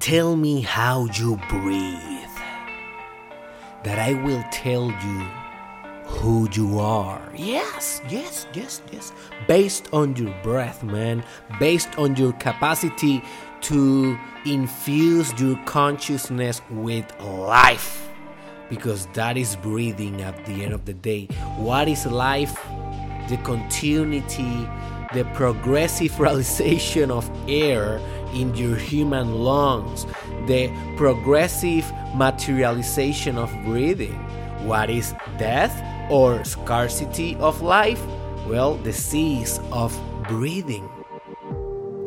Tell me how you breathe, that I will tell you who you are. Yes, yes, yes, yes. Based on your breath, man. Based on your capacity to infuse your consciousness with life. Because that is breathing at the end of the day. What is life? The continuity, the progressive realization of air in your human lungs, the progressive materialization of breathing. What is death or scarcity of life? Well, the cease of breathing.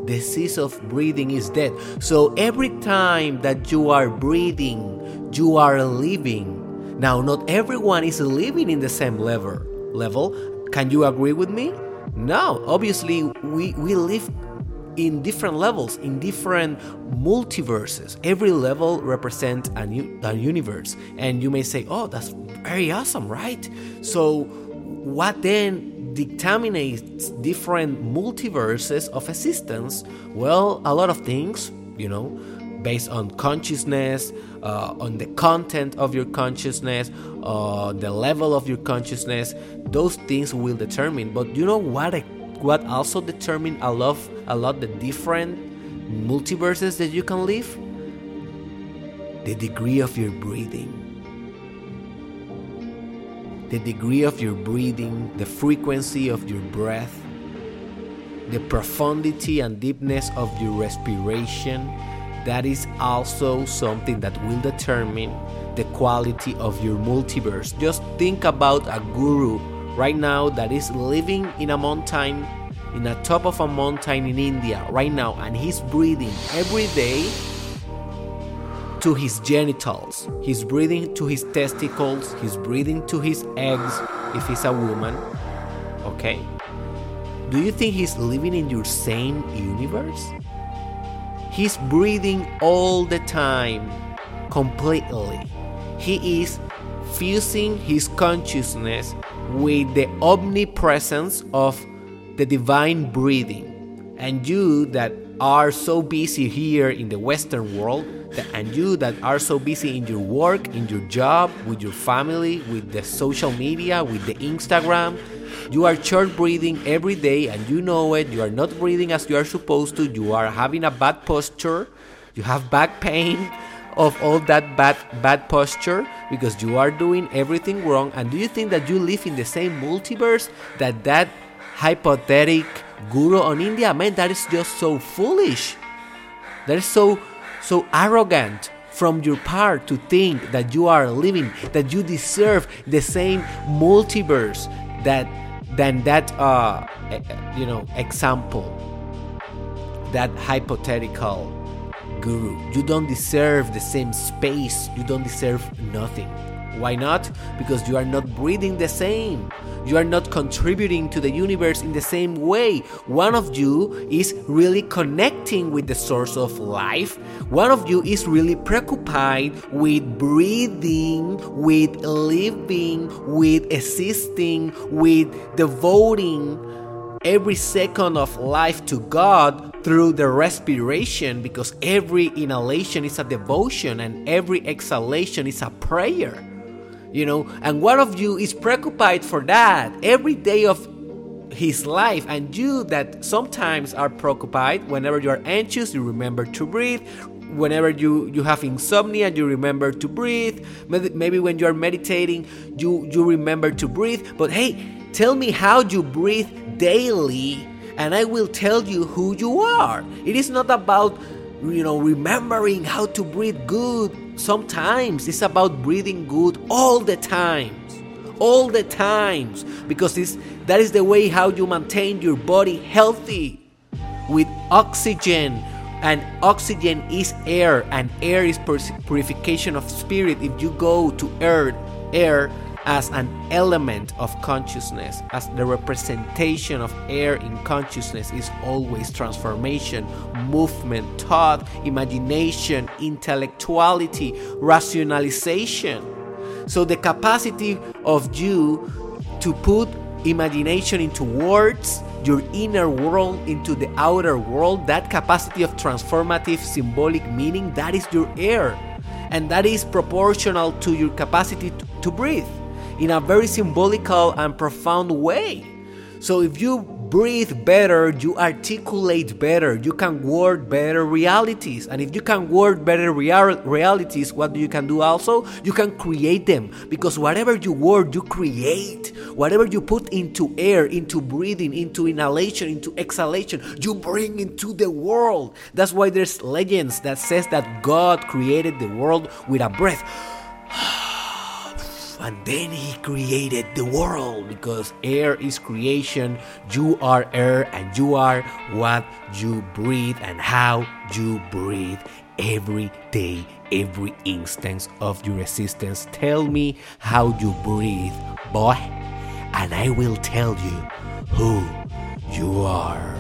The cease of breathing is death. So every time that you are breathing, you are living. Now, not everyone is living in the same level. Level. Can you agree with me? No. Obviously, we, we live in different levels, in different multiverses. Every level represents a, new, a universe. And you may say, oh, that's very awesome, right? So, what then determines different multiverses of existence? Well, a lot of things, you know, based on consciousness, uh, on the content of your consciousness, uh, the level of your consciousness. Those things will determine. But you know what? what also determine a lot, a lot the different multiverses that you can live? The degree of your breathing. The degree of your breathing, the frequency of your breath, the profundity and deepness of your respiration, that is also something that will determine the quality of your multiverse. Just think about a guru right now that is living in a mountain, in the top of a mountain in India right now, and he's breathing every day to his genitals. He's breathing to his testicles. He's breathing to his eggs if he's a woman. Okay? Do you think he's living in your same universe? He's breathing all the time, completely. He is fusing his consciousness with the omnipresence of the divine breathing. And you that are so busy here in the Western world, and you that are so busy in your work, in your job, with your family, with the social media, with the Instagram, you are short breathing every day and you know it. You are not breathing as you are supposed to. You are having a bad posture. You have back pain of all that bad bad posture because you are doing everything wrong and do you think that you live in the same multiverse that that hypothetical guru on india man that is just so foolish that is so so arrogant from your part to think that you are living that you deserve the same multiverse that than that uh you know example that hypothetical guru. You don't deserve the same space, you don't deserve nothing. Why not? Because you are not breathing the same. You are not contributing to the universe in the same way. One of you is really connecting with the source of life. One of you is really preoccupied with breathing, with living, with existing, with devoting every second of life to God through the respiration because every inhalation is a devotion and every exhalation is a prayer. You know, and one of you is preoccupied for that every day of his life and you that sometimes are preoccupied whenever you are anxious you remember to breathe. Whenever you you have insomnia you remember to breathe. Maybe when you are meditating you you remember to breathe. But hey tell me how you breathe daily and I will tell you who you are. It is not about you know remembering how to breathe good sometimes. It's about breathing good all the times. All the times. Because it's, that is the way how you maintain your body healthy with oxygen. And oxygen is air and air is purification of spirit. If you go to earth air as an element of consciousness, as the representation of air in consciousness is always transformation, movement, thought, imagination, intellectuality, rationalization. So, the capacity of you to put imagination into words, your inner world into the outer world, that capacity of transformative symbolic meaning, that is your air. And that is proportional to your capacity to, to breathe in a very symbolical and profound way. So if you breathe better, you articulate better, you can word better realities. And if you can word better real- realities, what do you can do also? You can create them because whatever you word, you create. Whatever you put into air, into breathing, into inhalation, into exhalation, you bring into the world. That's why there's legends that says that God created the world with a breath and then he created the world because air is creation. You are air and you are what you breathe and how you breathe. Every day every instance of your existence tell me how you breathe boy and i will tell you who you are